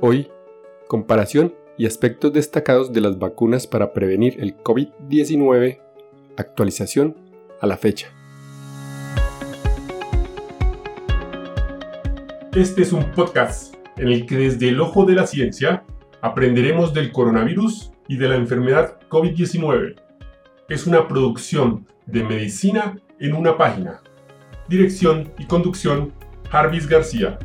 Hoy, comparación y aspectos destacados de las vacunas para prevenir el COVID-19, actualización a la fecha. Este es un podcast en el que desde el ojo de la ciencia aprenderemos del coronavirus y de la enfermedad COVID-19. Es una producción de medicina en una página. Dirección y conducción, Jarvis García.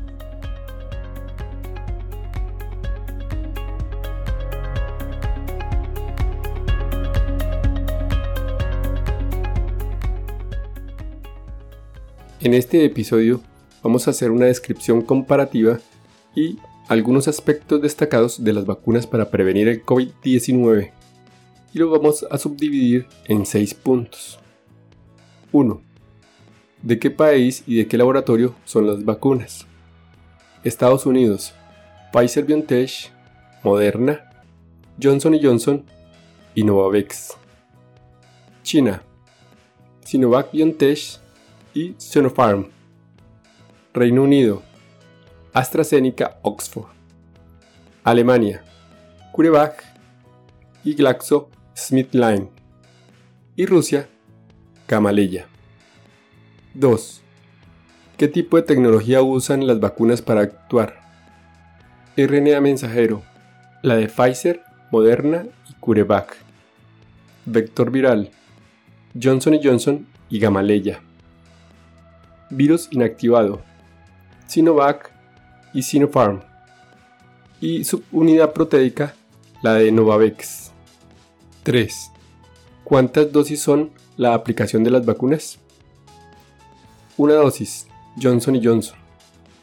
En este episodio vamos a hacer una descripción comparativa y algunos aspectos destacados de las vacunas para prevenir el COVID-19 y lo vamos a subdividir en seis puntos. 1. ¿De qué país y de qué laboratorio son las vacunas? Estados Unidos, Pfizer BioNTech, Moderna, Johnson Johnson y Novavax. China, Sinovac BioNTech y Sinopharm. Reino Unido, AstraZeneca Oxford. Alemania, CureVac y GlaxoSmithKline. Y Rusia, Gamaleya. 2. ¿Qué tipo de tecnología usan las vacunas para actuar? RNA mensajero, la de Pfizer, Moderna y CureVac. Vector viral, Johnson Johnson y Gamaleya virus inactivado, Sinovac y Sinopharm, y subunidad proteica, la de Novavax. 3. ¿Cuántas dosis son la aplicación de las vacunas? Una dosis, Johnson Johnson.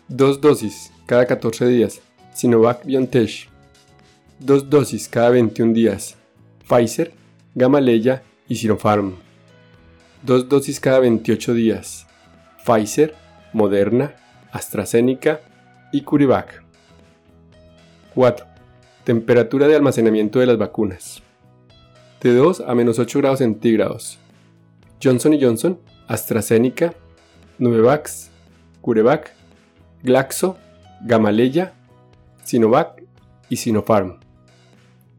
Dos dosis cada 14 días, Sinovac BioNTech. Dos dosis cada 21 días, Pfizer, Gamaleya y Sinopharm. Dos dosis cada 28 días, Pfizer, Moderna, AstraZeneca y CureVac. 4. Temperatura de almacenamiento de las vacunas. De 2 a menos 8 grados centígrados. Johnson Johnson, AstraZeneca, Nuevax, CureVac, Glaxo, Gamaleya, Sinovac y Sinopharm.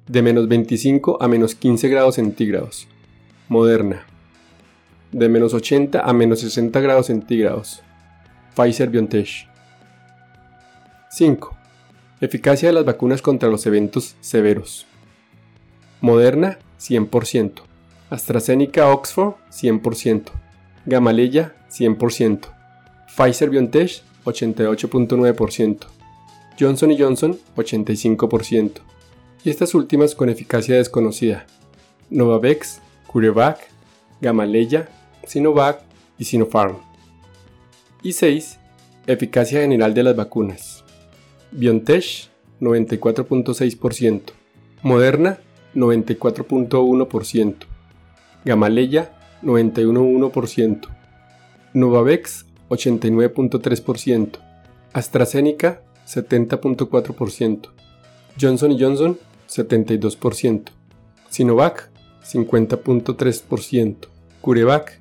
De menos 25 a menos 15 grados centígrados. Moderna, de menos 80 a menos 60 grados centígrados. Pfizer BioNTech. 5. Eficacia de las vacunas contra los eventos severos. Moderna 100%. AstraZeneca Oxford 100%. Gamaleya 100%. Pfizer BioNTech 88.9%. Johnson Johnson 85%. Y estas últimas con eficacia desconocida. Novavax, CureVac, Gamaleya Sinovac y Sinopharm. Y 6. Eficacia general de las vacunas. BioNTech 94.6%, Moderna 94.1%, Gamaleya 91.1%, Novavax 89.3%, AstraZeneca 70.4%, Johnson Johnson 72%, Sinovac 50.3%, CureVac